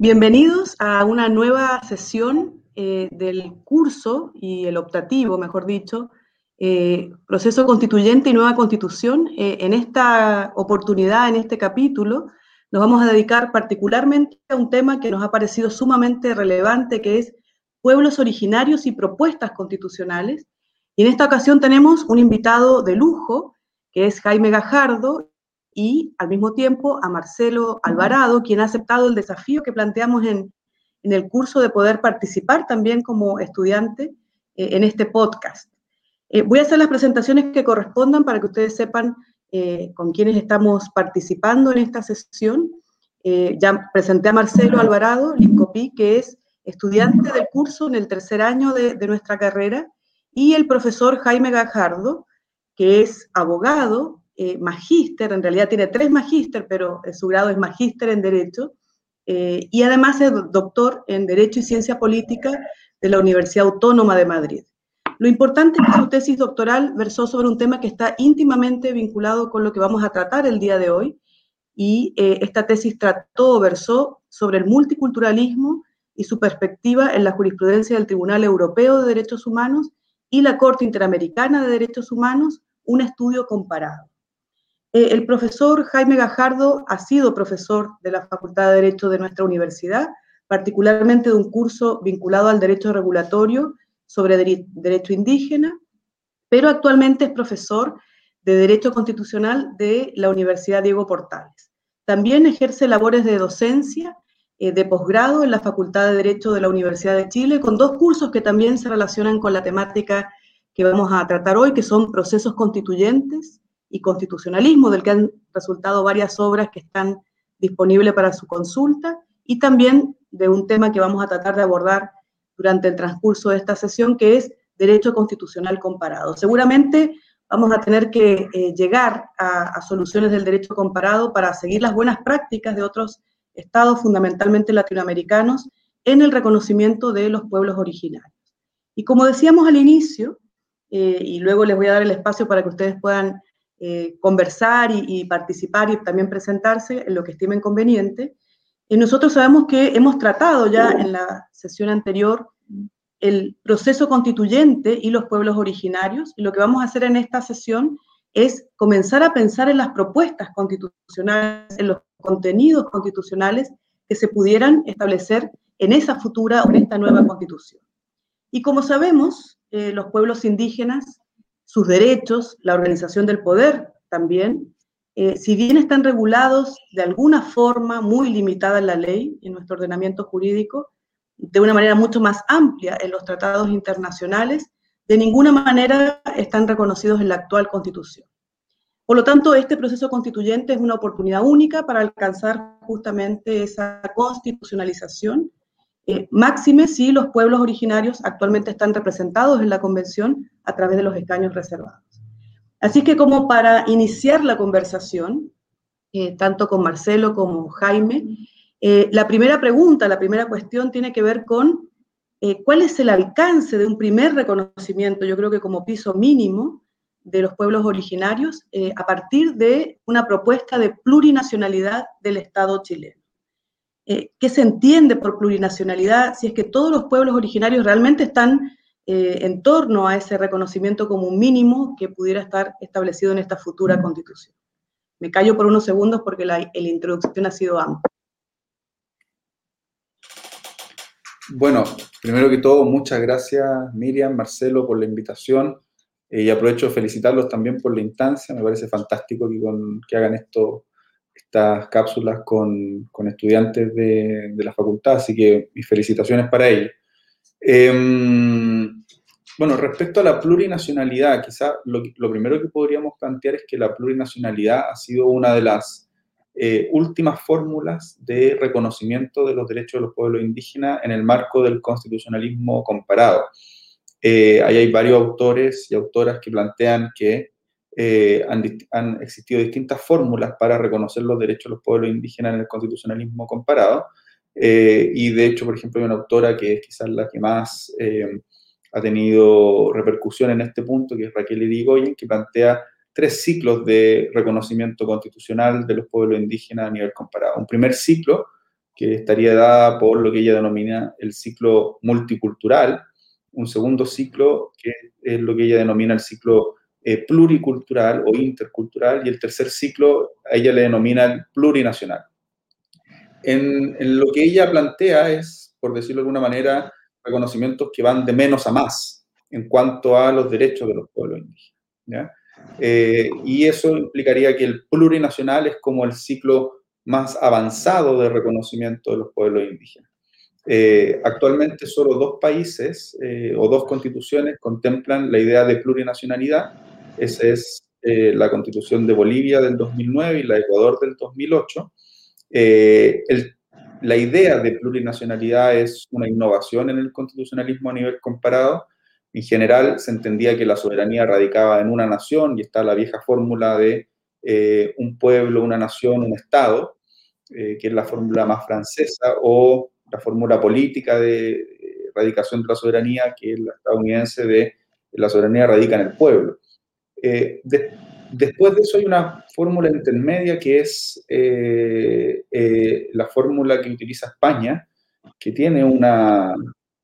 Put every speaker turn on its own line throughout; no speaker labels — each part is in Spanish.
Bienvenidos a una nueva sesión eh, del curso y el optativo, mejor dicho, eh, Proceso Constituyente y Nueva Constitución. Eh, en esta oportunidad, en este capítulo, nos vamos a dedicar particularmente a un tema que nos ha parecido sumamente relevante, que es pueblos originarios y propuestas constitucionales. Y en esta ocasión tenemos un invitado de lujo, que es Jaime Gajardo, y al mismo tiempo a Marcelo Alvarado, quien ha aceptado el desafío que planteamos en, el curso de poder participar también como estudiante eh, en este podcast. Eh, voy a hacer las presentaciones que correspondan para que ustedes sepan eh, con quiénes estamos participando en esta sesión. ya presenté a Marcelo Alvarado, Lincopí, que es estudiante del curso en el tercer año de, de nuestra carrera, y el profesor Jaime Gajardo, que es abogado, eh, magíster, en realidad tiene tres magíster, pero su grado es magíster en Derecho, eh, y además es doctor en Derecho y Ciencia Política de la Universidad Autónoma de Madrid. Lo importante es que su tesis doctoral versó sobre un tema que está íntimamente vinculado con lo que vamos a tratar el día de hoy, y eh, esta tesis trató, versó sobre el multiculturalismo y su perspectiva en la jurisprudencia del Tribunal Europeo de Derechos Humanos y la Corte Interamericana de Derechos Humanos, un estudio comparado. Eh, el profesor Jaime Gajardo ha sido profesor de la Facultad de Derecho de nuestra universidad, particularmente de un curso vinculado al derecho regulatorio sobre derecho indígena, pero actualmente es profesor de Derecho Constitucional de la Universidad Diego Portales. También ejerce labores de docencia eh, de posgrado en la Facultad de Derecho de la Universidad de Chile, con dos cursos que también se relacionan con la temática que vamos a tratar hoy, que son procesos constituyentes y constitucionalismo, del que han resultado varias obras que están disponibles para su consulta, y también de un tema que vamos a tratar de abordar durante el transcurso de esta sesión, que es derecho constitucional comparado. Seguramente vamos a tener que eh, llegar a, soluciones del derecho comparado para seguir las buenas prácticas de otros estados, fundamentalmente latinoamericanos, en el reconocimiento de los pueblos originarios. Y como decíamos al inicio, eh, y luego les voy a dar el espacio para que ustedes puedan eh, conversar y, participar y también presentarse en lo que estimen conveniente. Y nosotros sabemos que hemos tratado ya en la sesión anterior el proceso constituyente y los pueblos originarios, y lo que vamos a hacer en esta sesión es comenzar a pensar en las propuestas constitucionales, en los contenidos constitucionales que se pudieran establecer en esa futura o en esta nueva constitución. Y como sabemos, eh, los pueblos indígenas sus derechos, la organización del poder también, eh, si bien están regulados de alguna forma muy limitada en la ley, en nuestro ordenamiento jurídico, de una manera mucho más amplia en los tratados internacionales, de ninguna manera están reconocidos en la actual constitución. Por lo tanto, este proceso constituyente es una oportunidad única para alcanzar justamente esa constitucionalización eh, máxime si los pueblos originarios actualmente están representados en la convención a través de los escaños reservados. Así que como para iniciar la conversación, eh, tanto con Marcelo como Jaime, eh, la primera pregunta, la primera cuestión tiene que ver con cuál es el alcance de un primer reconocimiento, yo creo que como piso mínimo, de los pueblos originarios a partir de una propuesta de plurinacionalidad del Estado chileno. Eh, qué se entiende por plurinacionalidad, si es que todos los pueblos originarios realmente están eh, en torno a ese reconocimiento como un mínimo que pudiera estar establecido en esta futura constitución. Me callo por unos segundos porque la, introducción ha sido amplia.
Bueno, primero que todo, muchas gracias Miriam, Marcelo, por la invitación eh, y aprovecho de felicitarlos también por la instancia. Me parece fantástico que, que hagan esto estas cápsulas con, con estudiantes de, de, la facultad, así que mis felicitaciones para ellos. Em, bueno, respecto a la plurinacionalidad, quizá lo, lo, primero que podríamos plantear es que la plurinacionalidad ha sido una de las eh, últimas fórmulas de reconocimiento de los derechos de los pueblos indígenas en el marco del constitucionalismo comparado. Eh, ahí hay varios autores y autoras que plantean que eh, han, existido distintas fórmulas para reconocer los derechos de los pueblos indígenas en el constitucionalismo comparado. Eh, y de hecho, por ejemplo, hay una autora que es quizás la que más eh, ha tenido repercusión en este punto, que es Raquel Irigoyen, que plantea tres ciclos de reconocimiento constitucional de los pueblos indígenas a nivel comparado. Un primer ciclo, que estaría dada por lo que ella denomina el ciclo multicultural, un segundo ciclo que es lo que ella denomina el ciclo eh, pluricultural o intercultural, y el tercer ciclo a ella le denomina el plurinacional. En, en, lo que ella plantea es, por decirlo de alguna manera, reconocimientos que van de menos a más en cuanto a los derechos de los pueblos indígenas. Eh, y eso implicaría que el plurinacional es como el ciclo más avanzado de reconocimiento de los pueblos indígenas. Eh, actualmente solo dos países eh, o dos constituciones contemplan la idea de plurinacionalidad. Esa es la constitución de Bolivia del 2009 y la de Ecuador del 2008. El, la idea de plurinacionalidad es una innovación en el constitucionalismo a nivel comparado. En general se entendía que la soberanía radicaba en una nación y está la vieja fórmula de eh, un pueblo, una nación, un Estado, eh, que es la fórmula más francesa, o la fórmula política de eh, radicación de la soberanía, que es la estadounidense de la soberanía radica en el pueblo. Después de eso hay una fórmula intermedia que es eh, eh, la fórmula que utiliza España, que tiene una,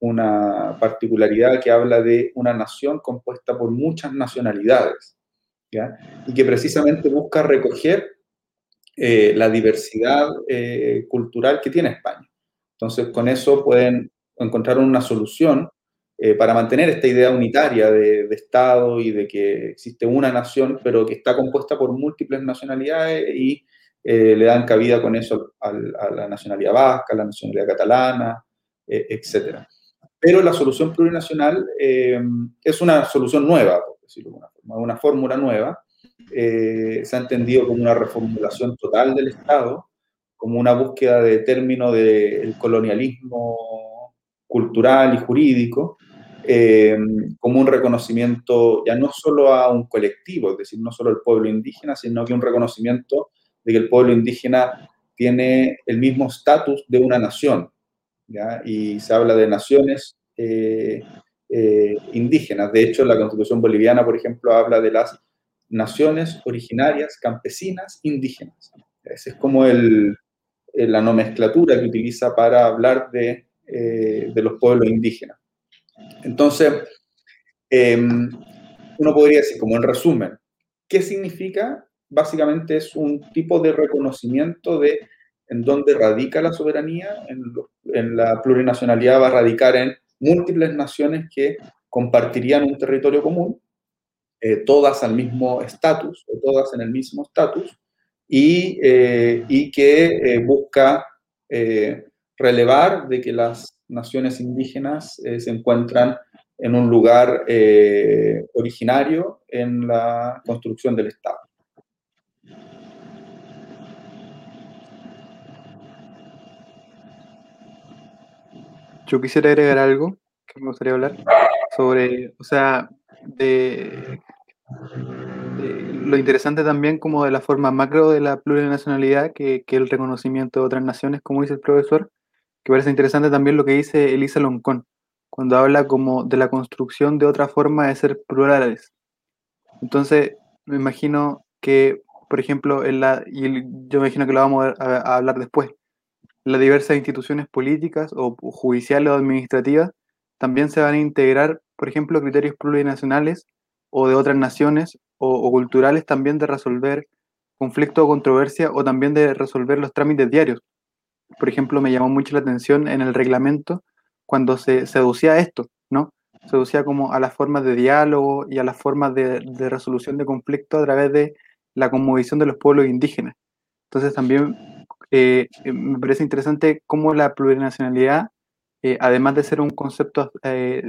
una, particularidad que habla de una nación compuesta por muchas nacionalidades, y que precisamente busca recoger eh, la diversidad cultural que tiene España. Entonces, con eso pueden encontrar una solución eh, para mantener esta idea unitaria de, Estado y de que existe una nación, pero que está compuesta por múltiples nacionalidades y eh, le dan cabida con eso a, la nacionalidad vasca, a la nacionalidad catalana, eh, etc. Pero la solución plurinacional es una solución nueva, por decirlo de una forma, una fórmula nueva. se ha entendido como una reformulación total del Estado, como una búsqueda de término del colonialismo cultural y jurídico, eh, como un reconocimiento ya no solo a un colectivo, es decir, no solo al pueblo indígena, sino que un reconocimiento de que el pueblo indígena tiene el mismo estatus de una nación. Y se habla de naciones eh, eh, indígenas. De hecho, la constitución boliviana, por ejemplo, habla de las naciones originarias, campesinas, indígenas. Esa es como el, la nomenclatura que utiliza para hablar de, de los pueblos indígenas. Entonces, em, uno podría decir, como en resumen, ¿qué significa? Básicamente es un tipo de reconocimiento de en dónde radica la soberanía, en, la plurinacionalidad va a radicar en múltiples naciones que compartirían un territorio común, eh, todas al mismo estatus o todas en el mismo estatus, y, eh, y, que eh, busca relevar de que las naciones indígenas eh, se encuentran en un lugar eh, originario en la construcción del Estado.
Yo quisiera agregar algo que me gustaría hablar sobre, o sea, de, lo interesante también como de la forma macro de la plurinacionalidad, que, que el reconocimiento de otras naciones, como dice el profesor, que parece interesante también lo que dice Elisa Loncón, cuando habla como de la construcción de otra forma de ser plurales. Entonces, me imagino que, por ejemplo, en la, y yo me imagino que lo vamos a, hablar después, las diversas instituciones políticas o judiciales o administrativas también se van a integrar, por ejemplo, criterios plurinacionales o de otras naciones o, culturales también de resolver conflicto o controversia o también de resolver los trámites diarios por ejemplo, me llamó mucho la atención en el reglamento cuando se seducía esto, ¿no? Seducía como a las formas de diálogo y a las formas de, resolución de conflicto a través de la conmovisión de los pueblos indígenas. Entonces también eh, me parece interesante cómo la plurinacionalidad, eh, además de ser un concepto eh,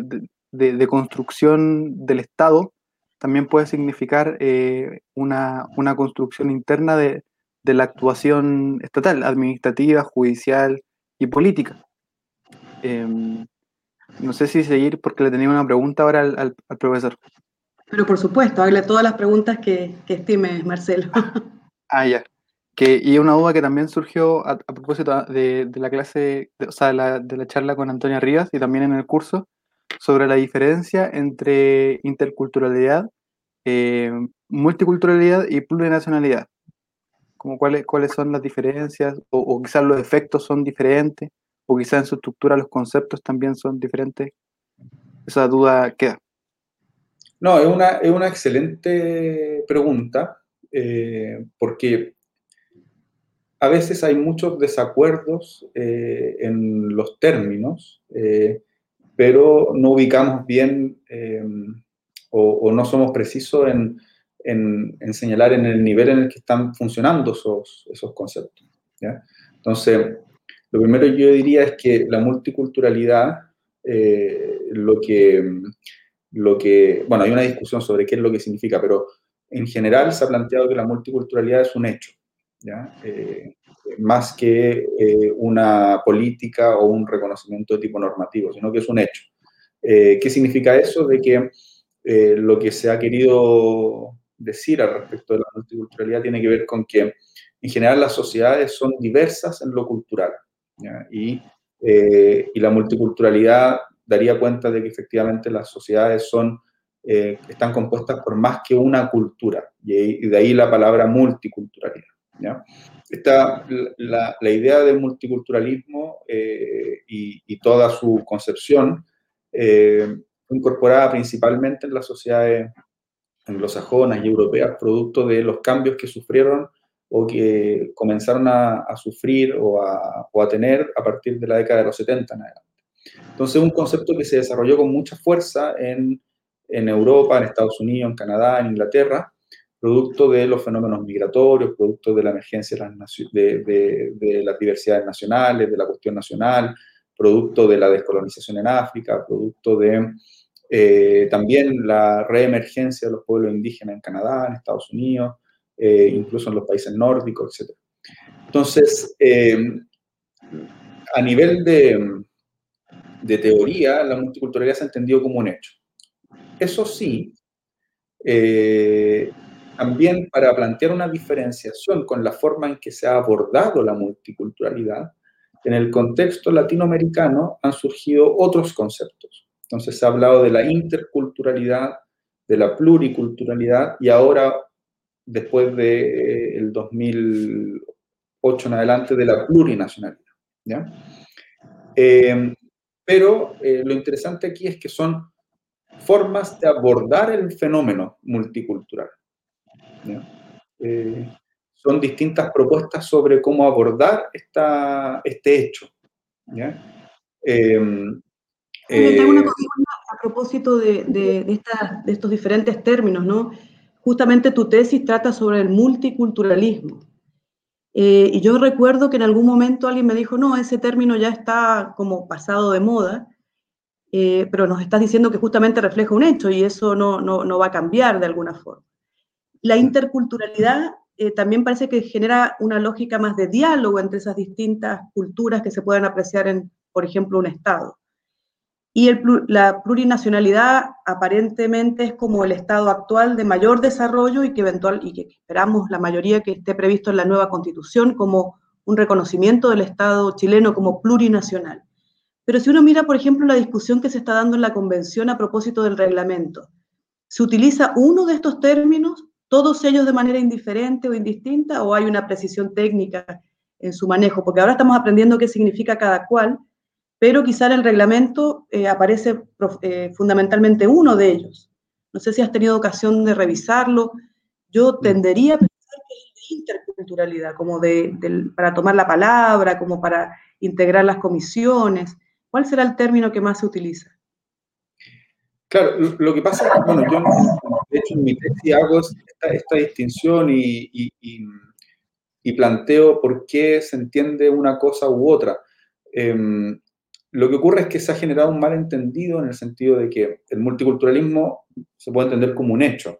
de, construcción del Estado, también puede significar una, una, construcción interna de, de la actuación estatal, administrativa, judicial y política. Em, no sé si seguir porque le tenía una pregunta ahora al, profesor.
Pero por supuesto, hable todas las preguntas que, que estimes, Marcelo.
ah, ya. Que, y una duda que también surgió a, propósito de, la clase, o sea, de la, charla con Antonia Rivas y también en el curso, sobre la diferencia entre interculturalidad, eh, multiculturalidad y plurinacionalidad como cuáles, cuáles son las diferencias, o, quizás los efectos son diferentes, o quizás en su estructura los conceptos también son diferentes. Esa duda queda.
No, es una, es una excelente pregunta, eh, porque a veces hay muchos desacuerdos eh, en los términos, eh, pero no ubicamos bien o, no somos precisos en, en, señalar en el nivel en el que están funcionando esos, esos conceptos. Entonces, lo primero yo diría es que la multiculturalidad, lo que lo que, bueno, hay una discusión sobre qué es lo que significa, pero en general se ha planteado que la multiculturalidad es un hecho, ¿ya? Eh, más que eh, una política o un reconocimiento de tipo normativo, sino que es un hecho. Eh, ¿Qué significa eso? De que lo que se ha querido decir al respecto de la multiculturalidad tiene que ver con que en general las sociedades son diversas en lo cultural y, y, la multiculturalidad daría cuenta de que efectivamente las sociedades son, eh, están compuestas por más que una cultura, y, de ahí la palabra multiculturalidad. ¿ya? La, la, idea del multiculturalismo eh, y, y, toda su concepción eh, fue incorporada principalmente en las sociedades anglosajonas y europeas, producto de los cambios que sufrieron o que comenzaron a, sufrir o a, tener a partir de la década de los 70 en adelante. Entonces, un concepto que se desarrolló con mucha fuerza en, en Europa, en Estados Unidos, en Canadá, en Inglaterra, producto de los fenómenos migratorios, producto de la emergencia de, de, de, las diversidades nacionales, de la cuestión nacional, producto de la descolonización en África, producto de eh, también la reemergencia de los pueblos indígenas en Canadá, en Estados Unidos, eh, incluso en los países nórdicos, etc. Entonces, eh, a nivel de, de teoría, la multiculturalidad se ha entendido como un hecho. Eso sí, también para plantear una diferenciación con la forma en que se ha abordado la multiculturalidad, en el contexto latinoamericano han surgido otros conceptos. Entonces se ha hablado de la interculturalidad, de la pluriculturalidad y ahora, después del de, 2008 en adelante, de la plurinacionalidad. ¿ya? Eh, pero eh, lo interesante aquí es que son formas de abordar el fenómeno multicultural. Eh, son distintas propuestas sobre cómo abordar esta, este hecho.
Tengo una eh, a propósito de, de, de, de, estos diferentes términos, ¿no? Justamente tu tesis trata sobre el multiculturalismo. Eh, y yo recuerdo que en algún momento alguien me dijo, no, ese término ya está como pasado de moda, eh, pero nos estás diciendo que justamente refleja un hecho y eso no, no, no va a cambiar de alguna forma. La interculturalidad eh, también parece que genera una lógica más de diálogo entre esas distintas culturas que se pueden apreciar en, por ejemplo, un Estado. Y la plurinacionalidad aparentemente es como el estado actual de mayor desarrollo y que, eventual, y que esperamos la mayoría que esté previsto en la nueva constitución como un reconocimiento del Estado chileno como plurinacional. Pero si uno mira, por ejemplo, la discusión que se está dando en la convención a propósito del reglamento, ¿se utiliza uno de estos términos, todos ellos de manera indiferente o indistinta, o hay una precisión técnica en su manejo? Porque ahora estamos aprendiendo qué significa cada cual, pero quizá en el reglamento eh, aparece eh, fundamentalmente uno de ellos. No sé si has tenido ocasión de revisarlo. Yo mm. tendería a pensar que es de interculturalidad, como de, para tomar la palabra, como para integrar las comisiones. ¿Cuál será el término que más se utiliza?
Claro, lo que pasa es que, bueno, yo de hecho en mi tesis hago esta, esta distinción y, y, y, planteo por qué se entiende una cosa u otra. Eh, lo que ocurre es que se ha generado un malentendido en el sentido de que el multiculturalismo se puede entender como un hecho.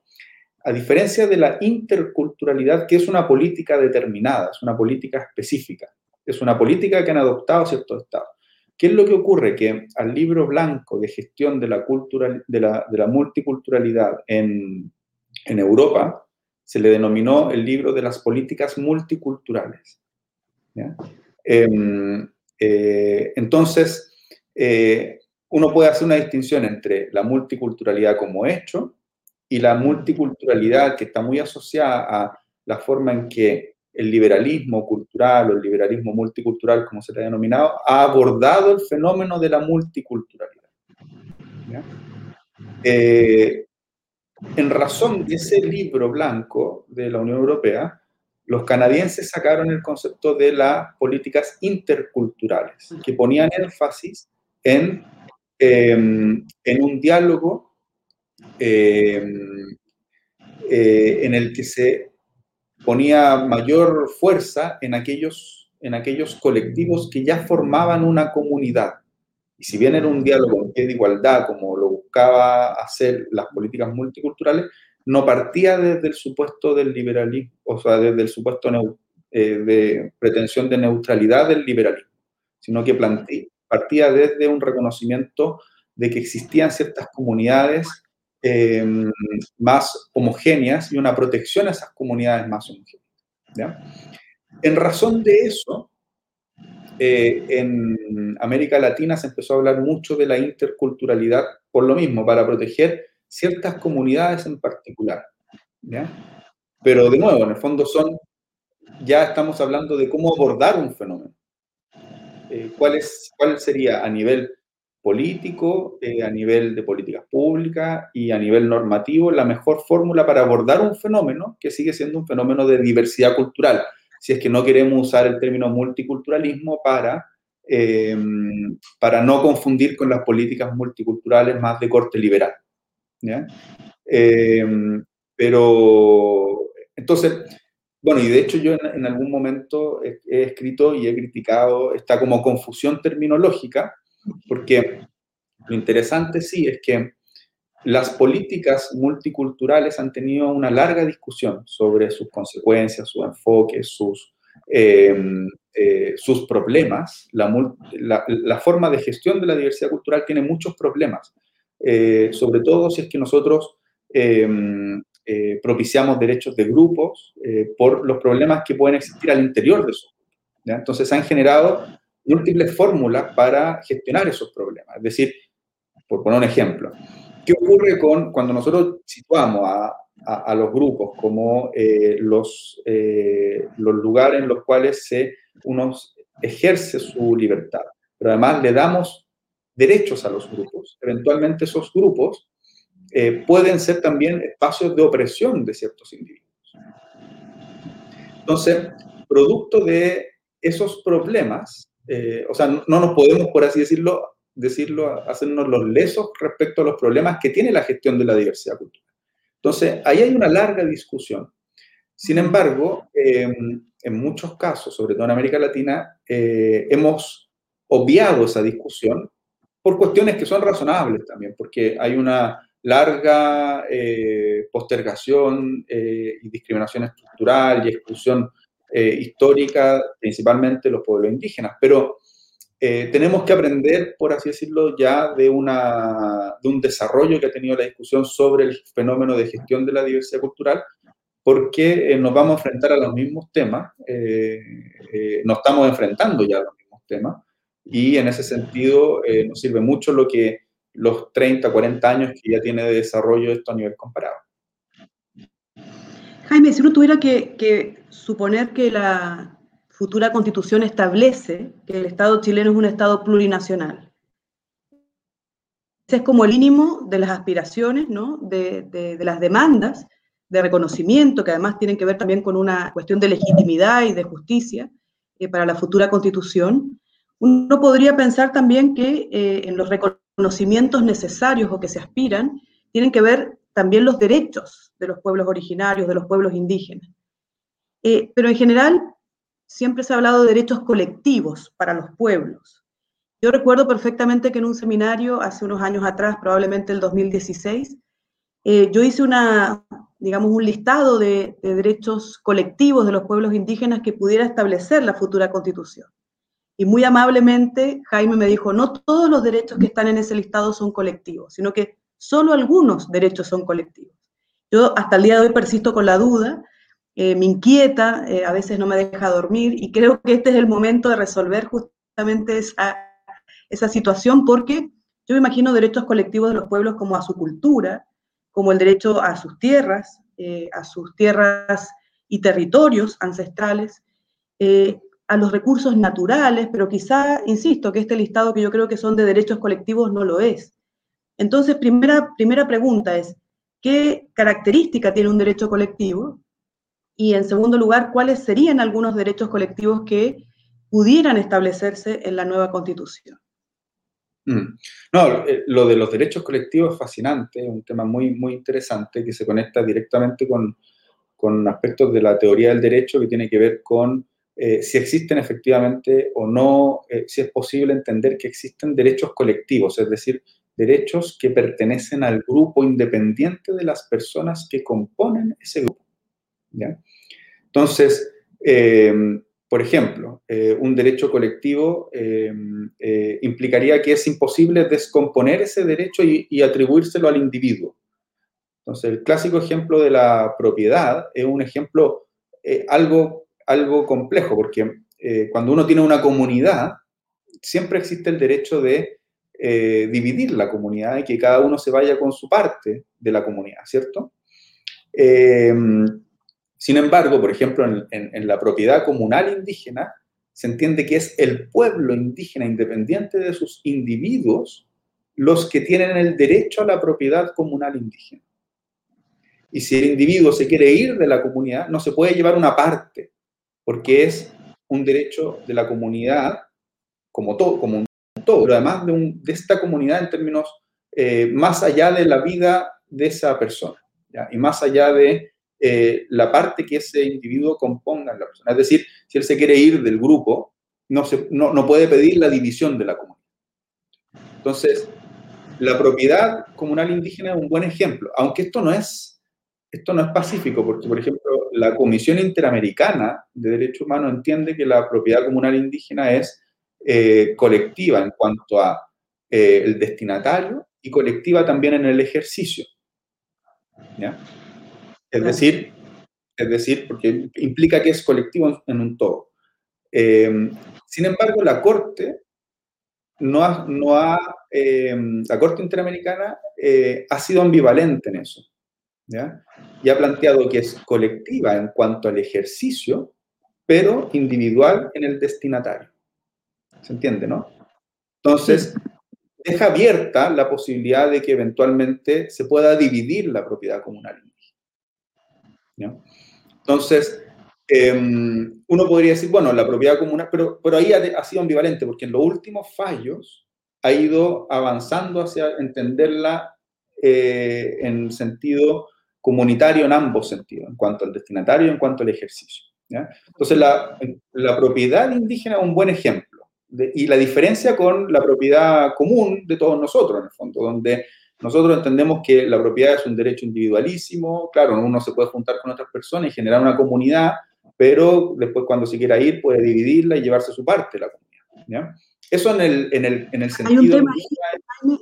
A diferencia de la interculturalidad, que es una política determinada, es una política específica, es una política que han adoptado ciertos estados. ¿Qué es lo que ocurre? Que al libro blanco de gestión de la, de la, multiculturalidad en, Europa se le denominó el libro de las políticas multiculturales. ¿ya? Em, eh, entonces, eh, uno puede hacer una distinción entre la multiculturalidad como hecho y la multiculturalidad que está muy asociada a la forma en que el liberalismo cultural o el liberalismo multicultural, como se le ha denominado, ha abordado el fenómeno de la multiculturalidad. Eh, en razón de ese libro blanco de la Unión Europea, los canadienses sacaron el concepto de las políticas interculturales, que ponían énfasis en, em, en un diálogo em, eh, en el que se ponía mayor fuerza en aquellos, en aquellos colectivos que ya formaban una comunidad. Y si bien era un diálogo de igualdad, como lo buscaba hacer las políticas multiculturales, no partía desde el supuesto del liberalismo, o sea, desde el supuesto eh, de pretensión de neutralidad del liberalismo, sino que partía desde un reconocimiento de que existían ciertas comunidades em, más homogéneas y una protección a esas comunidades más homogéneas. En razón de eso, eh, en América Latina se empezó a hablar mucho de la interculturalidad por lo mismo, para proteger ciertas comunidades en particular. Pero de nuevo, en el fondo son, ya estamos hablando de cómo abordar un fenómeno. Eh, ¿cuál, es, ¿Cuál sería a nivel político, eh, a nivel de políticas públicas y a nivel normativo la mejor fórmula para abordar un fenómeno que sigue siendo un fenómeno de diversidad cultural? Si es que no queremos usar el término multiculturalismo para eh, para no confundir con las políticas multiculturales más de corte liberal. Eh, pero, entonces, bueno, y de hecho yo en, algún momento he, escrito y he criticado esta como confusión terminológica, porque lo interesante sí es que las políticas multiculturales han tenido una larga discusión sobre sus consecuencias, su enfoque, sus, eh, eh, sus problemas. La, forma de gestión de la diversidad cultural tiene muchos problemas, eh, sobre todo si es que nosotros propiciamos derechos de grupos por los problemas que pueden existir al interior de esos grupos. Entonces han generado múltiples fórmulas para gestionar esos problemas. Es decir, por poner un ejemplo, ¿qué ocurre con cuando nosotros situamos a a, los grupos como eh, los, eh, los lugares en los cuales se, uno ejerce su libertad, pero además le damos derechos a los grupos. Eventualmente esos grupos eh, pueden ser también espacios de opresión de ciertos individuos. Entonces, producto de esos problemas, o sea, no nos podemos, por así decirlo, decirlo, hacernos los lesos respecto a los problemas que tiene la gestión de la diversidad cultural. Entonces, ahí hay una larga discusión. Sin embargo, em, en muchos casos, sobre todo en América Latina, eh, hemos obviado esa discusión por cuestiones que son razonables también, porque hay una larga eh, postergación eh, y discriminación estructural y exclusión histórica, principalmente los pueblos indígenas. Pero eh, tenemos que aprender, por así decirlo, ya de, una, de un desarrollo que ha tenido la discusión sobre el fenómeno de gestión de la diversidad cultural, porque eh, nos vamos a enfrentar a los mismos temas, eh, nos estamos enfrentando ya a los mismos temas, y en ese sentido nos sirve mucho lo que los 30, 40 años que ya tiene de desarrollo esto a nivel comparado.
Jaime, si uno tuviera que suponer que la, futura constitución establece que el Estado chileno es un Estado plurinacional. Ese es como el mínimo de las aspiraciones, ¿no? de, las demandas de reconocimiento, que además tienen que ver también con una cuestión de legitimidad y de justicia eh, para la futura constitución. Uno podría pensar también que eh, en los reconocimientos necesarios o que se aspiran, tienen que ver también los derechos de los pueblos originarios, de los pueblos indígenas. Eh, pero en general, siempre se ha hablado de derechos colectivos para los pueblos. Yo recuerdo perfectamente que en un seminario hace unos años atrás, probablemente el 2016, eh, yo hice una, digamos, un listado de, derechos colectivos de los pueblos indígenas que pudiera establecer la futura constitución. Y muy amablemente Jaime me dijo, no todos los derechos que están en ese listado son colectivos, sino que solo algunos derechos son colectivos. Yo hasta el día de hoy persisto con la duda eh, me inquieta, eh, a veces no me deja dormir y creo que este es el momento de resolver justamente esa, esa situación porque yo me imagino derechos colectivos de los pueblos como a su cultura, como el derecho a sus tierras, eh, a sus tierras y territorios ancestrales, a los recursos naturales, pero quizá, insisto, que este listado que yo creo que son de derechos colectivos no lo es. Entonces, primera, primera pregunta es, ¿qué característica tiene un derecho colectivo? Y en segundo lugar, ¿cuáles serían algunos derechos colectivos que pudieran establecerse en la nueva constitución?
Mm. No, eh, lo de los derechos colectivos es fascinante, es un tema muy, muy interesante que se conecta directamente con, con aspectos de la teoría del derecho que tiene que ver con eh, si existen efectivamente o no, eh, si es posible entender que existen derechos colectivos, es decir, derechos que pertenecen al grupo independiente de las personas que componen ese grupo. Entonces, em, por ejemplo, eh, un derecho colectivo em, implicaría que es imposible descomponer ese derecho y, y atribuírselo al individuo. Entonces, el clásico ejemplo de la propiedad es un ejemplo algo algo complejo, porque eh, cuando uno tiene una comunidad, siempre existe el derecho de eh, dividir la comunidad y que cada uno se vaya con su parte de la comunidad, ¿cierto? Em, sin embargo, por ejemplo, en, la propiedad comunal indígena, se entiende que es el pueblo indígena, independiente de sus individuos, los que tienen el derecho a la propiedad comunal indígena. Y si el individuo se quiere ir de la comunidad, no se puede llevar una parte, porque es un derecho de la comunidad como todo, como un todo, pero además de, esta comunidad en términos eh, más allá de la vida de esa persona, y más allá de eh, la parte que ese individuo componga en la persona. Es decir, si él se quiere ir del grupo, no, se, no, no puede pedir la división de la comunidad. Entonces, la propiedad comunal indígena es un buen ejemplo, aunque esto no es esto no es pacífico, porque, por ejemplo, la Comisión Interamericana de Derechos Humanos entiende que la propiedad comunal indígena es eh, colectiva en cuanto a eh, el destinatario y colectiva también en el ejercicio. Es decir, es decir, porque implica que es colectivo en, un todo. Eh, sin embargo, la Corte no ha, no ha la Corte Interamericana ha sido ambivalente en eso. Y ha planteado que es colectiva en cuanto al ejercicio, pero individual en el destinatario. ¿Se entiende, no? Entonces, deja abierta la posibilidad de que eventualmente se pueda dividir la propiedad comunal. Entonces, em, uno podría decir, bueno, la propiedad comunal, pero, pero ahí ha, sido ambivalente, porque en los últimos fallos ha ido avanzando hacia entenderla eh, en sentido comunitario en ambos sentidos, en cuanto al destinatario y en cuanto al ejercicio. Entonces, la, la, propiedad indígena es un buen ejemplo. y la diferencia con la propiedad común de todos nosotros, en el fondo, donde nosotros entendemos que la propiedad es un derecho individualísimo, claro, uno se puede juntar con otras personas y generar una comunidad, pero después cuando se quiera ir puede dividirla y llevarse su parte de la comunidad. Eso en el, en el, en el sentido...
Hay un tema ahí,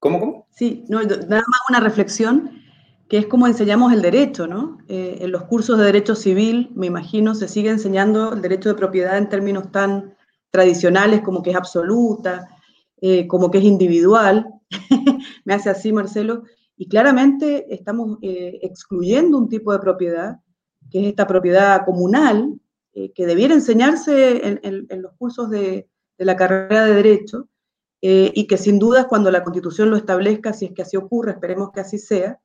¿Cómo, cómo?
Sí, no, nada más una reflexión que es como enseñamos el derecho, ¿no? Eh, en los cursos de derecho civil, me imagino, se sigue enseñando el derecho de propiedad en términos tan tradicionales como que es absoluta, eh, como que es individual. me hace así, Marcelo. Y claramente estamos eh, excluyendo un tipo de propiedad, que es esta propiedad comunal, que debiera enseñarse en, los cursos de, de, la carrera de derecho, y que sin duda cuando la constitución lo establezca, si es que así ocurre, esperemos que así sea,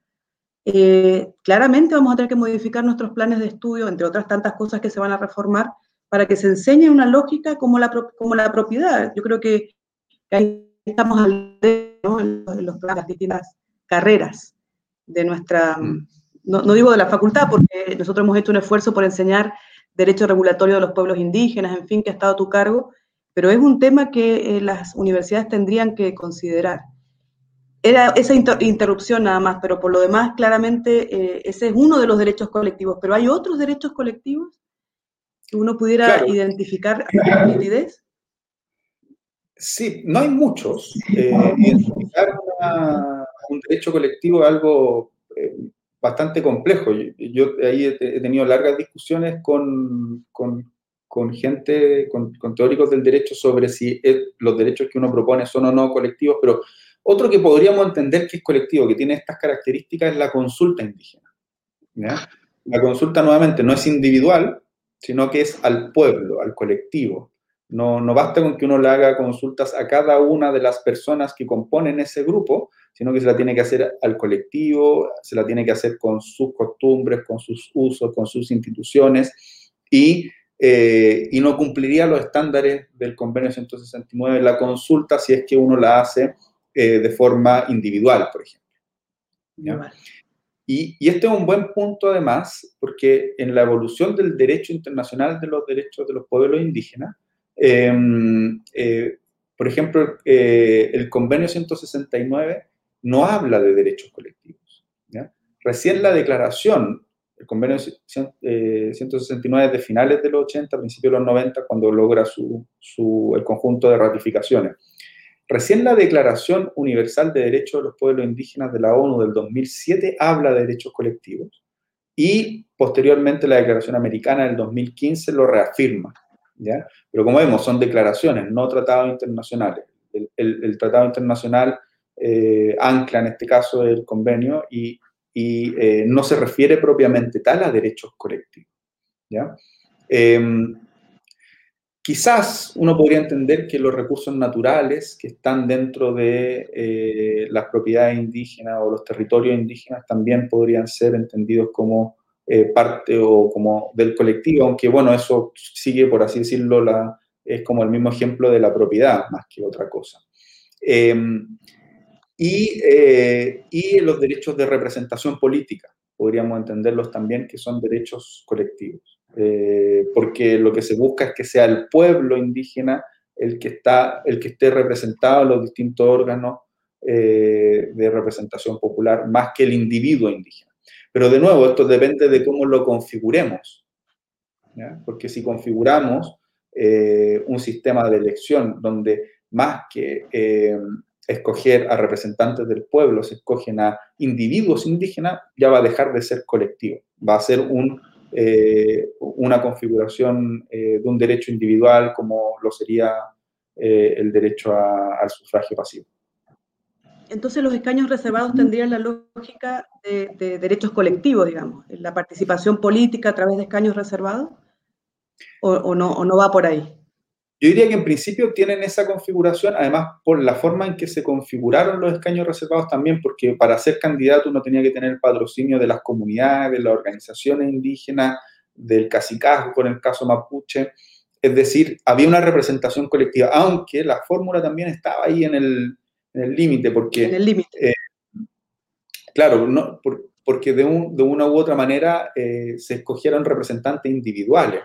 eh, claramente vamos a tener que modificar nuestros planes de estudio, entre otras tantas cosas que se van a reformar, para que se enseñe una lógica como la, como la propiedad. Yo creo que, ahí estamos al ¿no? en, los, las distintas carreras de nuestra, mm. no, no, digo de la facultad, porque nosotros hemos hecho un esfuerzo por enseñar derecho regulatorio de los pueblos indígenas, en fin, que ha estado a tu cargo, pero es un tema que eh, las universidades tendrían que considerar. Era esa interrupción nada más, pero por lo demás, claramente, eh, ese es uno de los derechos colectivos. Pero hay otros derechos colectivos que uno pudiera identificar a nitidez.
Sí, no hay muchos. Eh, identificar un derecho colectivo es algo eh, bastante complejo. Yo, ahí he, tenido largas discusiones con, con, con gente, con, con, teóricos del derecho sobre si los derechos que uno propone son o no colectivos, pero otro que podríamos entender que es colectivo, que tiene estas características, es la consulta indígena. la consulta nuevamente no es individual, sino que es al pueblo, al colectivo. No, no basta con que uno le haga consultas a cada una de las personas que componen ese grupo, sino que se la tiene que hacer al colectivo, se la tiene que hacer con sus costumbres, con sus usos, con sus instituciones, y, eh, y no cumpliría los estándares del convenio 169 la consulta si es que uno la hace eh, de forma individual, por ejemplo. Y, y, este es un buen punto además, porque en la evolución del derecho internacional de los derechos de los pueblos indígenas, em, eh, por ejemplo, eh, el convenio 169 no habla de derechos colectivos. ¿ya? Recién la declaración, el convenio 169 es de finales de los 80, principios de los 90, cuando logra su, su, el conjunto de ratificaciones. Recién la Declaración Universal de Derechos de los Pueblos Indígenas de la ONU del 2007 habla de derechos colectivos y posteriormente la Declaración Americana del 2015 lo reafirma. ¿ya? Pero como vemos, son declaraciones, no tratados internacionales. El, tratado internacional eh, ancla en este caso el convenio y, eh, no se refiere propiamente tal a derechos colectivos. ¿ya? Eh, Quizás uno podría entender que los recursos naturales que están dentro de eh, las propiedades indígenas o los territorios indígenas también podrían ser entendidos como eh, parte o como del colectivo, aunque bueno, eso sigue, por así decirlo, es como el mismo ejemplo de la propiedad más que otra cosa. Em, y, eh, y los derechos de representación política, podríamos entenderlos también que son derechos colectivos. Eh, porque lo que se busca es que sea el pueblo indígena el que, está, el que esté representado en los distintos órganos eh, de representación popular, más que el individuo indígena. Pero de nuevo, esto depende de cómo lo configuremos, porque si configuramos eh, un sistema de elección donde más que escoger a representantes del pueblo, se escogen a individuos indígenas, ya va a dejar de ser colectivo, va a ser un eh, una configuración eh, de un derecho individual como lo sería eh, el derecho al sufragio pasivo.
Entonces los escaños reservados tendrían la lógica de, de, derechos colectivos, digamos, la participación política a través de escaños reservados, o, no, o no va por ahí.
Yo diría que en principio tienen esa configuración, además por la forma en que se configuraron los escaños reservados también, porque para ser candidato uno tenía que tener el patrocinio de las comunidades, de las organizaciones indígenas, del cacicazgo, en el caso mapuche. Es decir, había una representación colectiva, aunque la fórmula también estaba ahí en el límite, porque...
En el límite.
Eh, claro, no, porque de, un, de, una u otra manera eh, se escogieron representantes individuales.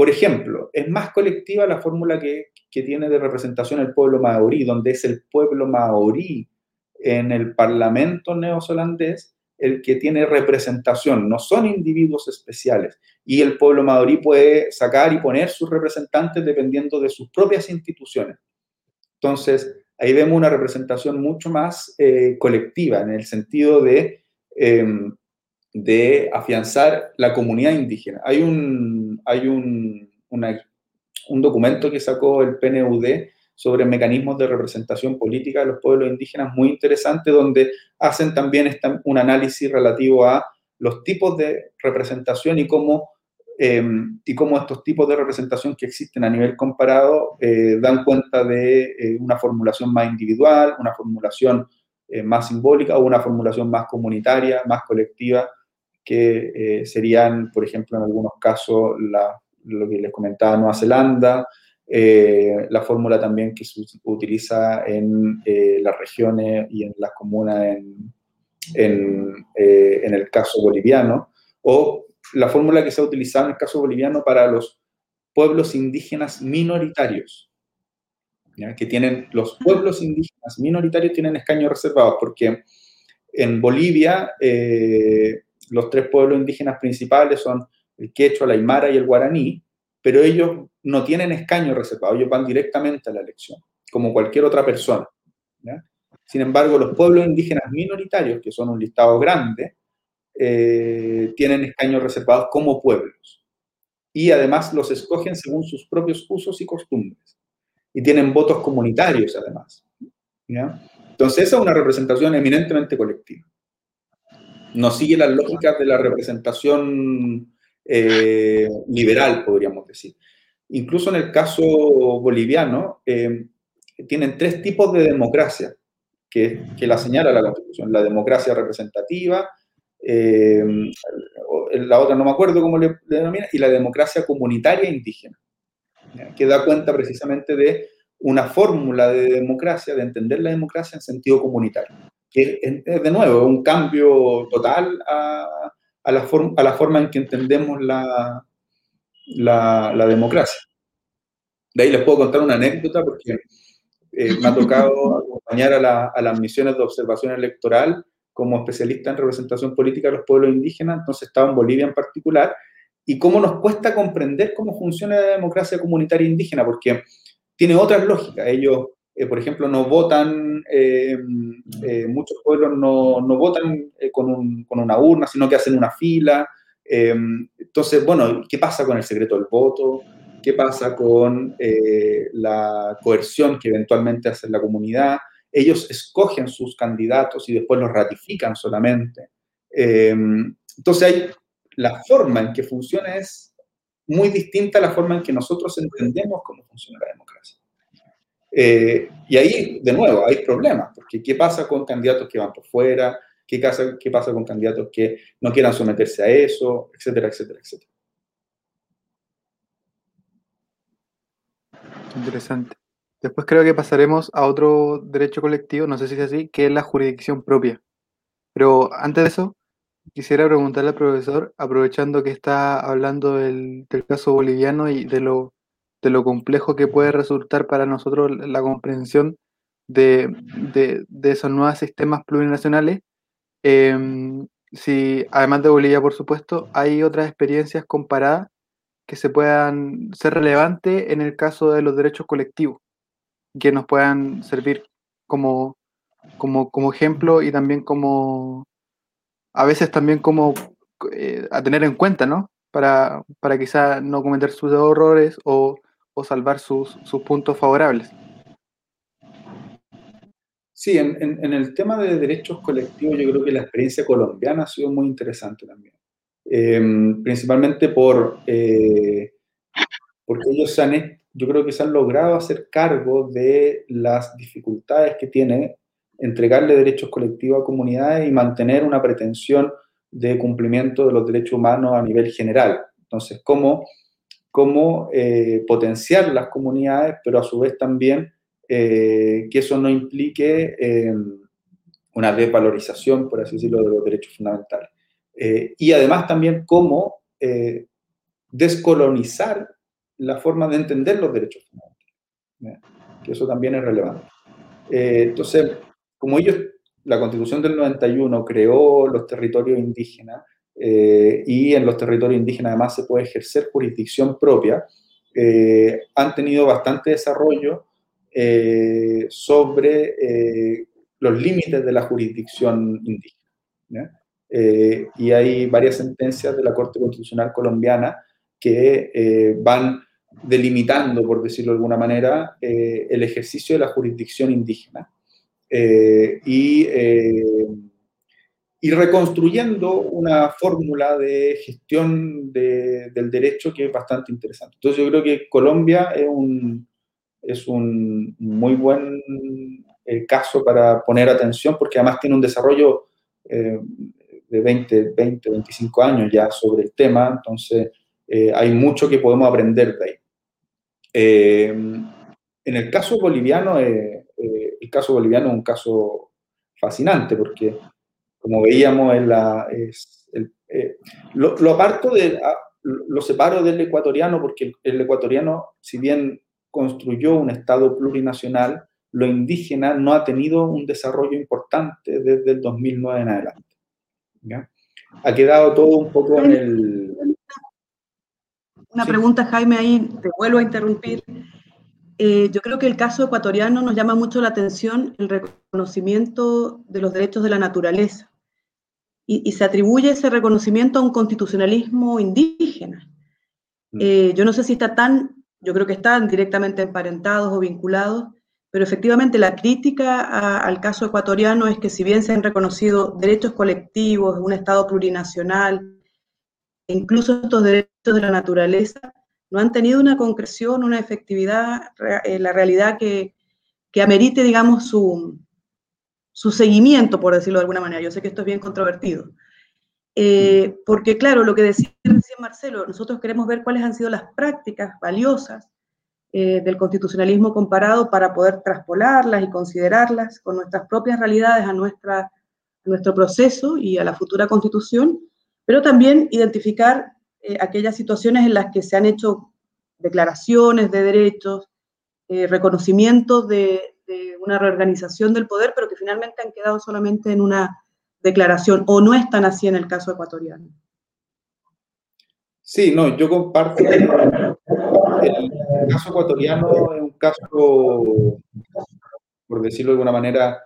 Por ejemplo, es más colectiva la fórmula que, que, tiene de representación el pueblo maorí, donde es el pueblo maorí en el parlamento neozelandés el que tiene representación, no son individuos especiales. Y el pueblo maorí puede sacar y poner sus representantes dependiendo de sus propias instituciones. Entonces, ahí vemos una representación mucho más eh, colectiva, en el sentido de eh, de afianzar la comunidad indígena. Hay un, hay un, un documento que sacó el PNUD sobre mecanismos de representación política de los pueblos indígenas muy interesante, donde hacen también un análisis relativo a los tipos de representación y cómo, eh, y cómo estos tipos de representación que existen a nivel comparado eh, dan cuenta de eh, una formulación más individual, una formulación eh, más simbólica o una formulación más comunitaria, más colectiva que eh, serían, por ejemplo, en algunos casos, la, lo que les comentaba Nueva Zelanda, eh, la fórmula también que se utiliza en eh, las regiones y en las comunas en, en, eh, en, el caso boliviano, o la fórmula que se ha utilizado en el caso boliviano para los pueblos indígenas minoritarios, ¿ya? que tienen, los pueblos indígenas minoritarios tienen escaños reservados, porque en Bolivia eh, los tres pueblos indígenas principales son el quechua, la aymara y el guaraní, pero ellos no tienen escaño reservado, ellos van directamente a la elección, como cualquier otra persona. Sin embargo, los pueblos indígenas minoritarios, que son un listado grande, eh, tienen escaños reservados como pueblos. Y además los escogen según sus propios usos y costumbres. Y tienen votos comunitarios, además. Entonces, esa es una representación eminentemente colectiva. No sigue las lógicas de la representación eh, liberal, podríamos decir. Incluso en el caso boliviano, eh, tienen tres tipos de democracia que, la señala la Constitución. La democracia representativa, eh, la otra no me acuerdo cómo le, denomina, y la democracia comunitaria indígena, que da cuenta precisamente de una fórmula de democracia, de entender la democracia en sentido comunitario, que es, de nuevo un cambio total a, la, a la forma en que entendemos la, la, democracia. De ahí les puedo contar una anécdota porque eh, me ha tocado acompañar a, a, las misiones de observación electoral como especialista en representación política de los pueblos indígenas, entonces estaba en Bolivia en particular, y cómo nos cuesta comprender cómo funciona la democracia comunitaria indígena, porque tiene otras lógicas. Ellos, eh, por ejemplo, no votan, eh, eh, muchos pueblos no, no votan con, con, una urna, sino que hacen una fila. entonces, bueno, ¿qué pasa con el secreto del voto? ¿Qué pasa con la coerción que eventualmente hace la comunidad? Ellos escogen sus candidatos y después los ratifican solamente. entonces, hay, la forma en que funciona es muy distinta a la forma en que nosotros entendemos cómo funciona la democracia. Eh, y ahí, de nuevo, hay problemas, porque ¿qué pasa con candidatos que van por fuera? ¿Qué pasa, ¿Qué pasa con candidatos que no quieran someterse a eso? Etcétera, etcétera, etcétera.
Interesante. Después creo que pasaremos a otro derecho colectivo, no sé si es así, que es la jurisdicción propia. Pero antes de eso, Quisiera preguntarle al profesor, aprovechando que está hablando del, caso boliviano y de lo, de lo complejo que puede resultar para nosotros la comprensión de, esos nuevos sistemas plurinacionales, em, si además de Bolivia, por supuesto, hay otras experiencias comparadas que se puedan ser relevantes en el caso de los derechos colectivos, que nos puedan servir como, como, como ejemplo y también como, a veces también como eh, a tener en cuenta, ¿no? Para, para quizá no cometer sus errores o, salvar sus, puntos favorables.
Sí, en, el tema de derechos colectivos yo creo que la experiencia colombiana ha sido muy interesante también. Em, principalmente por, eh, porque ellos han, yo creo que se han logrado hacer cargo de las dificultades que tiene entregarle derechos colectivos a comunidades y mantener una pretensión de cumplimiento de los derechos humanos a nivel general. Entonces, cómo, cómo eh, potenciar las comunidades, pero a su vez también eh, que eso no implique eh, una desvalorización, por así decirlo, de los derechos fundamentales. y además también cómo descolonizar la forma de entender los derechos fundamentales, que eso también es relevante. entonces, como ellos, la constitución del 91 creó los territorios indígenas eh, y en los territorios indígenas además se puede ejercer jurisdicción propia, eh, han tenido bastante desarrollo eh, sobre los límites de la jurisdicción indígena. y hay varias sentencias de la Corte Constitucional colombiana que van delimitando, por decirlo de alguna manera, el ejercicio de la jurisdicción indígena. Eh, y, eh, y, reconstruyendo una fórmula de gestión del derecho que es bastante interesante. Entonces yo creo que Colombia es un, es un muy buen eh, caso para poner atención porque además tiene un desarrollo de 20, 20, 25 años ya sobre el tema, entonces hay mucho que podemos aprender de ahí. en el caso boliviano, el caso boliviano es un caso fascinante porque, como veíamos, en la, es eh, lo, aparto de, ah, lo separo del ecuatoriano porque el, ecuatoriano, si bien construyó un Estado plurinacional, lo indígena no ha tenido un desarrollo importante desde el 2009 en adelante. Ha quedado todo un poco en el...
Una pregunta, Jaime, ahí te vuelvo a interrumpir. Eh, yo creo que el caso ecuatoriano nos llama mucho la atención el reconocimiento de los derechos de la naturaleza. Y, se atribuye ese reconocimiento a un constitucionalismo indígena. Mm. Eh, yo no sé si está tan, yo creo que están directamente emparentados o vinculados, pero efectivamente la crítica al caso ecuatoriano es que si bien se han reconocido derechos colectivos, un Estado plurinacional, incluso estos derechos de la naturaleza, no han tenido una concreción, una efectividad, eh, la realidad que, que amerite, digamos, su, su seguimiento, por decirlo de alguna manera. Yo sé que esto es bien controvertido. Eh, porque claro, lo que decía recién Marcelo, nosotros queremos ver cuáles han sido las prácticas valiosas eh, del constitucionalismo comparado para poder traspolarlas y considerarlas con nuestras propias realidades a, nuestra, nuestro proceso y a la futura constitución, pero también identificar eh, aquellas situaciones en las que se han hecho declaraciones de derechos, eh, reconocimientos de una reorganización del poder, pero que finalmente han quedado solamente en una declaración o no están así en el caso ecuatoriano.
Sí, no, yo comparto el, caso ecuatoriano es un caso, por decirlo de alguna manera,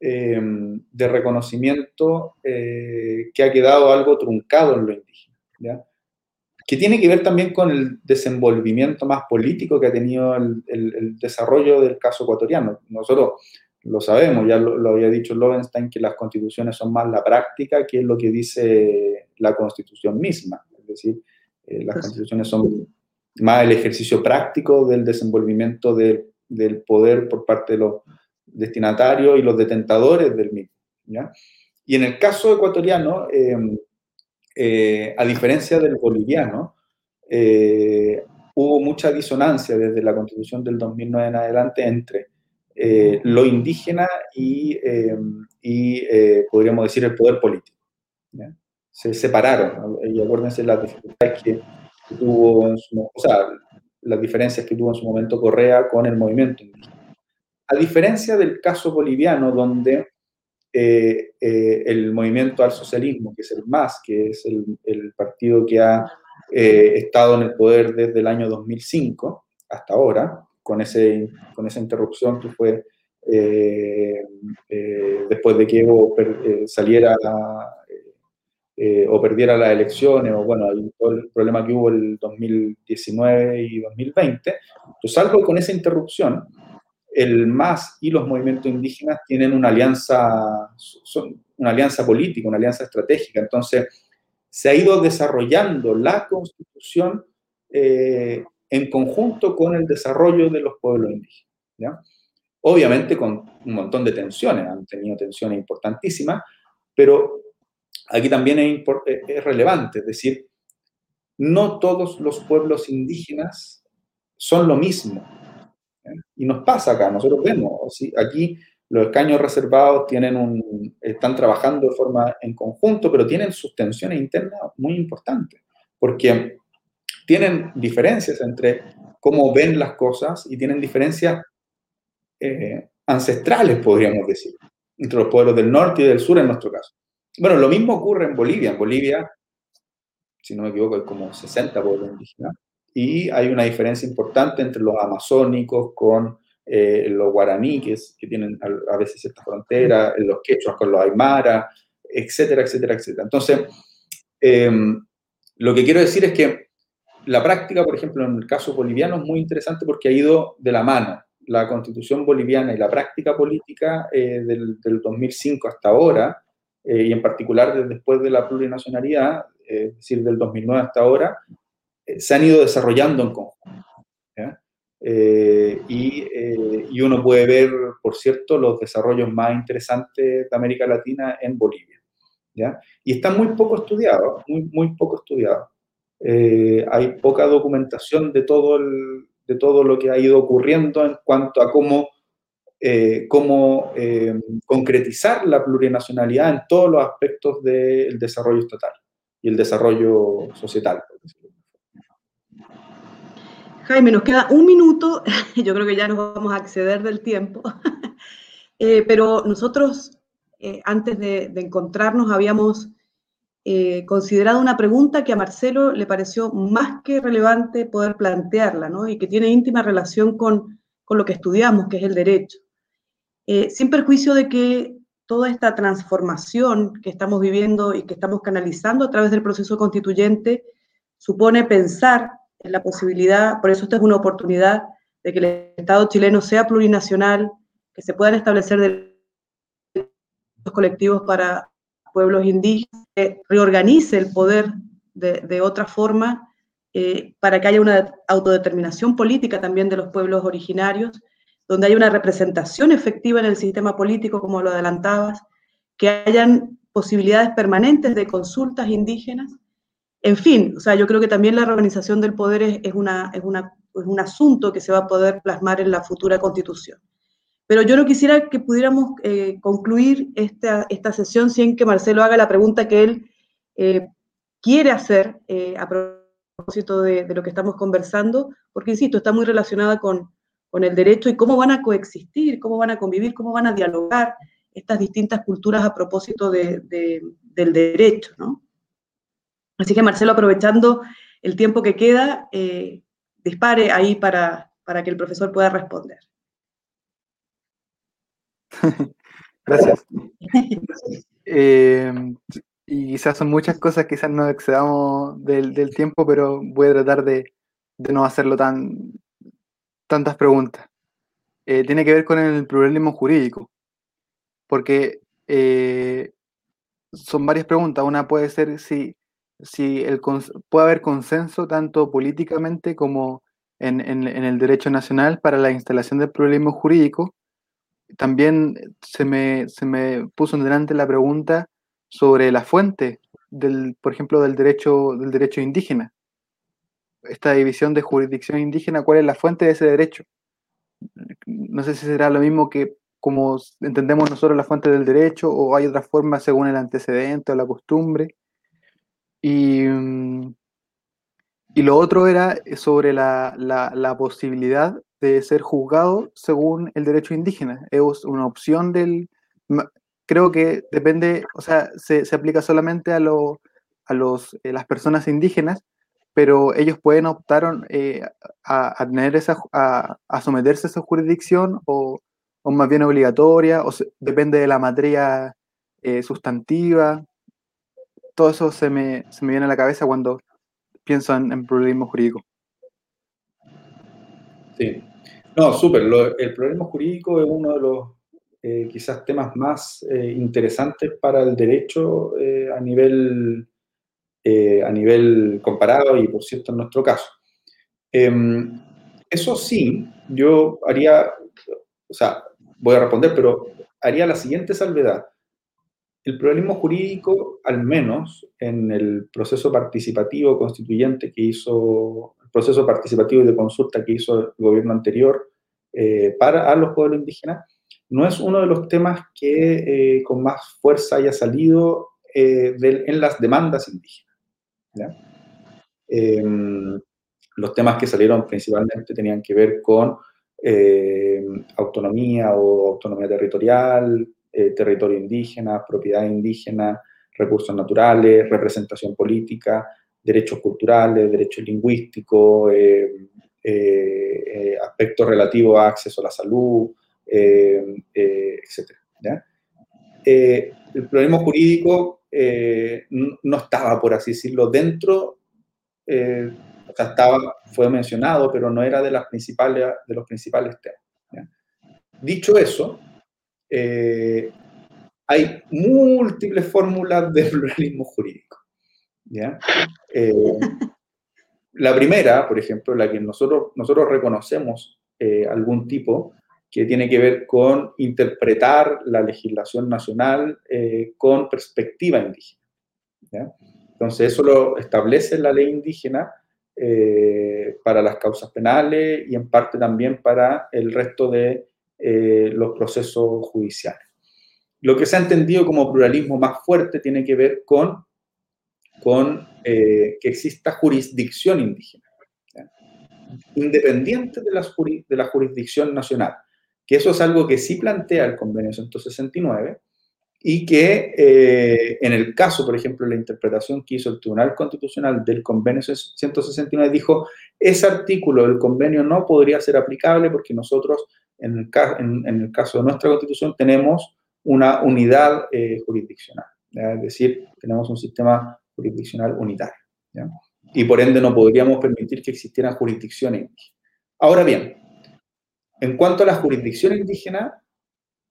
em, de reconocimiento eh, que ha quedado algo truncado en lo indígena, que tiene que ver también con el desenvolvimiento más político que ha tenido el, desarrollo del caso ecuatoriano. Nosotros lo sabemos, ya lo, había dicho Lovenstein, que las constituciones son más la práctica que es lo que dice la constitución misma. Es decir, eh, las constituciones son más el ejercicio práctico del desenvolvimiento del poder por parte de los destinatarios y los detentadores del mismo. Y en el caso ecuatoriano, em, eh, a diferencia del boliviano, eh, hubo mucha disonancia desde la constitución del 2009 en adelante entre eh, lo indígena y, em, y podríamos decir, el poder político. Se separaron, y acuérdense las dificultades que tuvo en su, o sea, las diferencias que tuvo en su momento Correa con el movimiento indígena. A diferencia del caso boliviano, donde eh, eh, el movimiento al socialismo, que es el MAS, que es el, el partido que ha eh, estado en el poder desde el año 2005 hasta ahora, con, ese, con esa interrupción que fue después de que Evo saliera eh, o perdiera las elecciones, o bueno, el problema que hubo el 2019 y 2020. Entonces, algo con esa interrupción, el MAS y los movimientos indígenas tienen una alianza, son una alianza política, una alianza estratégica. Entonces, se ha ido desarrollando la constitución eh, en conjunto con el desarrollo de los pueblos indígenas. Obviamente con un montón de tensiones, han tenido tensiones importantísimas, pero aquí también es, relevante, es decir, no todos los pueblos indígenas son lo mismo. Y nos pasa acá, nosotros vemos, aquí los escaños reservados tienen un, están trabajando de forma en conjunto, pero tienen sus tensiones internas muy importantes, porque tienen diferencias entre cómo ven las cosas y tienen diferencias eh, ancestrales, podríamos decir, entre los pueblos del norte y del sur en nuestro caso. Bueno, lo mismo ocurre en Bolivia. En Bolivia, si no me equivoco, hay como 60 pueblos indígenas. Y hay una diferencia importante entre los amazónicos con eh, los guaraníes, que tienen a, veces esta frontera, los quechuas con los aymara, etcétera, etcétera, etcétera. Entonces, em, lo que quiero decir es que la práctica, por ejemplo, en el caso boliviano es muy interesante porque ha ido de la mano. La constitución boliviana y la práctica política eh, del, del 2005 hasta ahora eh, y en particular después de la plurinacionalidad, eh, es decir, del 2009 hasta ahora, eh, se han ido desarrollando en conjunto. Y, y, uno puede ver, por cierto, los desarrollos más interesantes de América Latina en Bolivia. Y están muy poco estudiados, muy, muy poco estudiados. hay poca documentación de todo, de todo lo que ha ido ocurriendo en cuanto a cómo eh, cómo eh, concretizar la plurinacionalidad en todos los aspectos del desarrollo estatal y el desarrollo societal.
Jaime, nos queda un minuto, yo creo que ya nos vamos a acceder del tiempo, eh, pero nosotros antes de, de, encontrarnos habíamos considerado una pregunta que a Marcelo le pareció más que relevante poder plantearla, ¿no? y que tiene íntima relación con, con lo que estudiamos, que es el derecho. Eh, sin perjuicio de que toda esta transformación que estamos viviendo y que estamos canalizando a través del proceso constituyente supone pensar en la posibilidad, por eso esta es una oportunidad de que el Estado chileno sea plurinacional, que se puedan establecer derechos colectivos para pueblos indígenas, que reorganice el poder de, otra forma eh, para que haya una autodeterminación política también de los pueblos originarios, donde haya una representación efectiva en el sistema político, como lo adelantabas, que hayan posibilidades permanentes de consultas indígenas. En fin, o sea, yo creo que también la reorganización del poder es, un asunto que se va a poder plasmar en la futura constitución. Pero yo no quisiera que pudiéramos eh, concluir esta, sesión sin que Marcelo haga la pregunta que él eh, quiere hacer eh, a propósito de, lo que estamos conversando, porque, insisto, está muy relacionada con, el derecho y cómo van a coexistir, cómo van a convivir, cómo van a dialogar estas distintas culturas a propósito de, del derecho, ¿no? Así que Marcelo, aprovechando el tiempo que queda, eh, dispare ahí para, para que el profesor pueda responder.
Gracias. Eh, y quizás son muchas cosas, quizás no excedamos del, tiempo, pero voy a tratar de, no hacerlo tan tantas preguntas. Eh, tiene que ver con el pluralismo jurídico, porque son varias preguntas. Una puede ser si, si el, puede haber consenso tanto políticamente como en, en, el derecho nacional para la instalación del pluralismo jurídico. También se me, se me puso en delante la pregunta sobre la fuente del, por ejemplo, del derecho, del derecho indígena. Esta división de jurisdicción indígena, ¿cuál es la fuente de ese derecho? No sé si será lo mismo que como entendemos nosotros la fuente del derecho o hay otra forma según el antecedente o la costumbre. Y, mm, y lo otro era sobre la, la, posibilidad de ser juzgado según el derecho indígena. Es una opción del, creo que depende, o sea, se, se aplica solamente a, lo, a los, eh, las personas indígenas, pero ellos pueden optar eh, a, tener esa, a, someterse a esa jurisdicción o, o más bien obligatoria, o depende de la materia eh, sustantiva. Todo eso se me, se me, viene a la cabeza cuando pienso en, en pluralismo jurídico.
Sí. No, súper. El pluralismo jurídico es uno de los eh, quizás temas más eh, interesantes para el derecho eh, a, nivel, a nivel comparado y, por cierto, en nuestro caso. Em, eso sí, yo haría, o sea, voy a responder, pero haría la siguiente salvedad. El pluralismo jurídico, al menos en el proceso participativo constituyente que hizo, el proceso participativo y de consulta que hizo el gobierno anterior para a los pueblos indígenas, no es uno de los temas que eh, con más fuerza haya salido eh, en las demandas indígenas. Em, los temas que salieron principalmente tenían que ver con autonomía o autonomía territorial, eh, territorio indígena, propiedad indígena, recursos naturales, representación política, derechos culturales, derechos lingüísticos, em, aspectos relativos a acceso a la salud, eh, eh, etc. Eh, el problema jurídico no estaba, por así decirlo, dentro, o sea, estaba, fue mencionado, pero no era de, las principales, de los principales temas. Dicho eso, hay múltiples fórmulas de pluralismo jurídico. la primera, por ejemplo, la que nosotros, nosotros reconocemos algún tipo, que tiene que ver con interpretar la legislación nacional eh, con perspectiva indígena. Entonces, eso lo establece la ley indígena eh, para las causas penales y en parte también para el resto de eh, los procesos judiciales. Lo que se ha entendido como pluralismo más fuerte tiene que ver con, con que exista jurisdicción indígena, independiente de la, de la jurisdicción nacional que eso es algo que sí plantea el convenio 169 y que eh, en el caso, por ejemplo, la interpretación que hizo el Tribunal Constitucional del convenio 169 dijo, ese artículo del convenio no podría ser aplicable porque nosotros, en el, caso, de nuestra constitución, tenemos una unidad eh, jurisdiccional, es decir, tenemos un sistema jurisdiccional unitario. Y por ende no podríamos permitir que existieran jurisdicciones. Ahora bien, En cuanto a la jurisdicción indígena,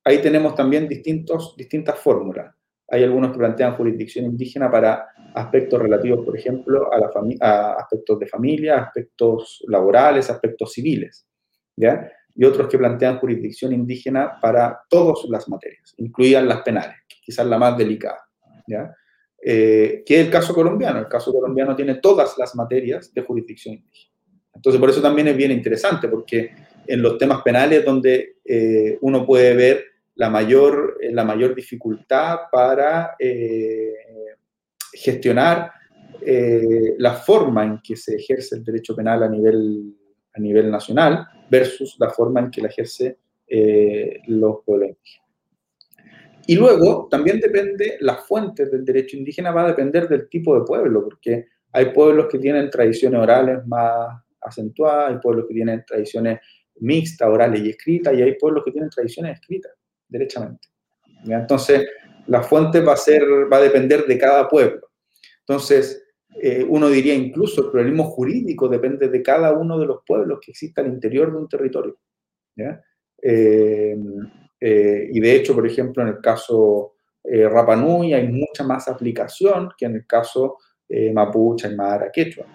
ahí tenemos también distintos, distintas fórmulas. Hay algunos que plantean jurisdicción indígena para aspectos relativos, por ejemplo, a, la a aspectos de familia, aspectos laborales, aspectos civiles. ¿ya? Y otros que plantean jurisdicción indígena para todas las materias, incluidas las penales, quizás la más delicada. ¿ya? Eh, que es el caso colombiano. El caso colombiano tiene todas las materias de jurisdicción indígena. Entonces, por eso también es bien interesante, porque en los temas penales donde eh, uno puede ver la mayor, la mayor dificultad para eh, gestionar la forma en que se ejerce el derecho penal a nivel, a nivel nacional versus la forma en que la ejerce los pueblos. Y luego también depende, las fuentes del derecho indígena va a depender del tipo de pueblo, porque hay pueblos que tienen tradiciones orales más acentuadas, hay pueblos que tienen tradiciones mixtas, orales y escritas, y hay pueblos que tienen tradiciones escritas, derechamente. Entonces, la fuente va a, ser, va a depender de cada pueblo. Entonces, eh, uno diría incluso el pluralismo jurídico depende de cada uno de los pueblos que exista al interior de un territorio. Eh, eh, y de hecho, por ejemplo, en el caso Rapa Nui hay mucha más aplicación que en el caso Mapuche, Aymara, Quechua.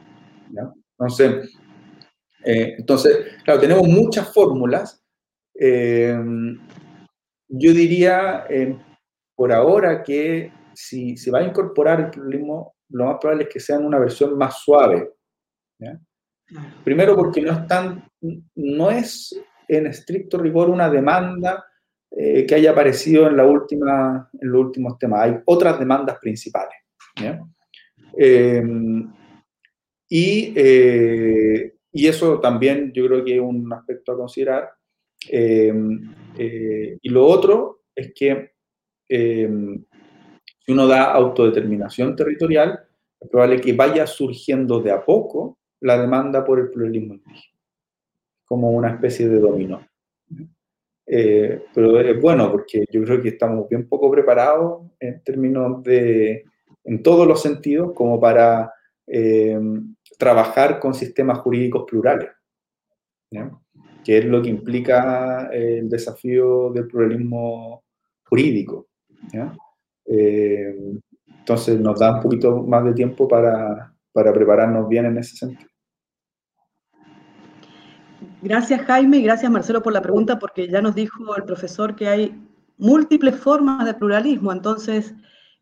Entonces, entonces, claro, tenemos muchas fórmulas. yo diría, por ahora, que si se va a incorporar el pluralismo, lo más probable es que sea en una versión más suave. Primero porque no es, tan, no es en estricto rigor una demanda eh, que haya aparecido en, la última, en los últimos temas. Hay otras demandas principales. Eh, y, y, eso también yo creo que es un aspecto a considerar. Eh, y lo otro es que si uno da autodeterminación territorial, es probable que vaya surgiendo de a poco la demanda por el pluralismo indígena, como una especie de dominó. Eh, pero es bueno porque yo creo que estamos bien poco preparados en términos de, en todos los sentidos, como para eh, trabajar con sistemas jurídicos plurales, que es lo que implica el desafío del pluralismo jurídico. Eh, entonces nos da un poquito más de tiempo para, para prepararnos bien en ese sentido.
Gracias Jaime y gracias Marcelo por la pregunta, porque ya nos dijo el profesor que hay múltiples formas de pluralismo, entonces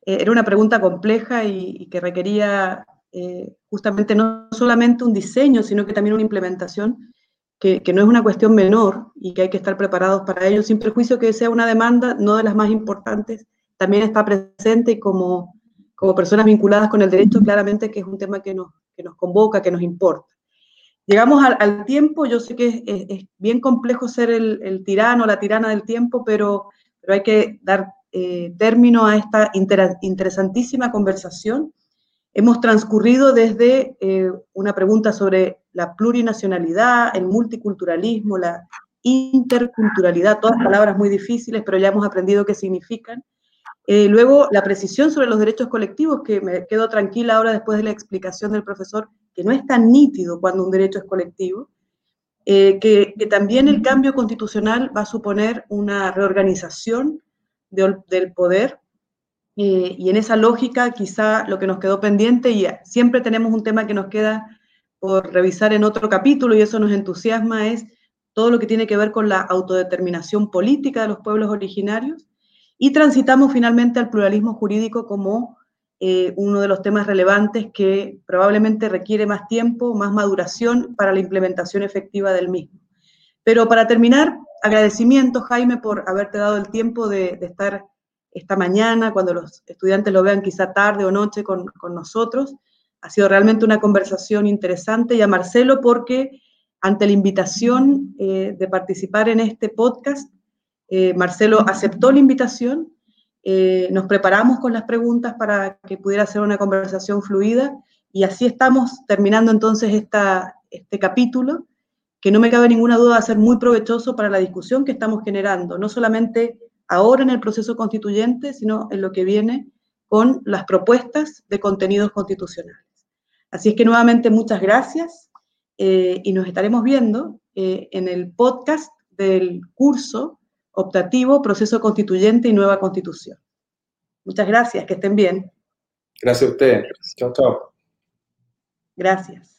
eh, era una pregunta compleja y, que requería eh, justamente no solamente un diseño, sino que también una implementación, que, no es una cuestión menor y que hay que estar preparados para ello, sin prejuicio que sea una demanda no de las más importantes, también está presente y como, como personas vinculadas con el derecho, claramente que es un tema que nos, que nos convoca, que nos importa. Llegamos al, tiempo, yo sé que es, bien complejo ser el, el, tirano, la tirana del tiempo, pero, pero hay que dar eh, término a esta interesantísima conversación. Hemos transcurrido desde eh, una pregunta sobre la plurinacionalidad, el multiculturalismo, la interculturalidad, todas palabras muy difíciles, pero ya hemos aprendido qué significan. Eh, luego, la precisión sobre los derechos colectivos, que me quedo tranquila ahora después de la explicación del profesor, que no es tan nítido cuando un derecho es colectivo, eh, que, también el cambio constitucional va a suponer una reorganización del poder, eh, y en esa lógica quizá lo que nos quedó pendiente, y siempre tenemos un tema que nos queda por revisar en otro capítulo, y eso nos entusiasma, es todo lo que tiene que ver con la autodeterminación política de los pueblos originarios, y transitamos finalmente al pluralismo jurídico como eh, uno de los temas relevantes que probablemente requiere más tiempo, más maduración para la implementación efectiva del mismo. Pero para terminar, agradecimiento, Jaime, por haberte dado el tiempo de, estar esta mañana, cuando los estudiantes lo vean quizá tarde o noche con, nosotros. Ha sido realmente una conversación interesante y a Marcelo porque ante la invitación eh, de participar en este podcast, eh, Marcelo aceptó la invitación, eh, nos preparamos con las preguntas para que pudiera ser una conversación fluida y así estamos terminando entonces esta, este capítulo, que no me cabe ninguna duda va a ser muy provechoso para la discusión que estamos generando, no solamente ahora en el proceso constituyente, sino en lo que viene con las propuestas de contenidos constitucionales. Así es que nuevamente muchas gracias eh, y nos estaremos viendo en el podcast del curso optativo Proceso Constituyente y Nueva Constitución. Muchas gracias, que estén bien.
Gracias a ustedes. Chao, chao.
Gracias.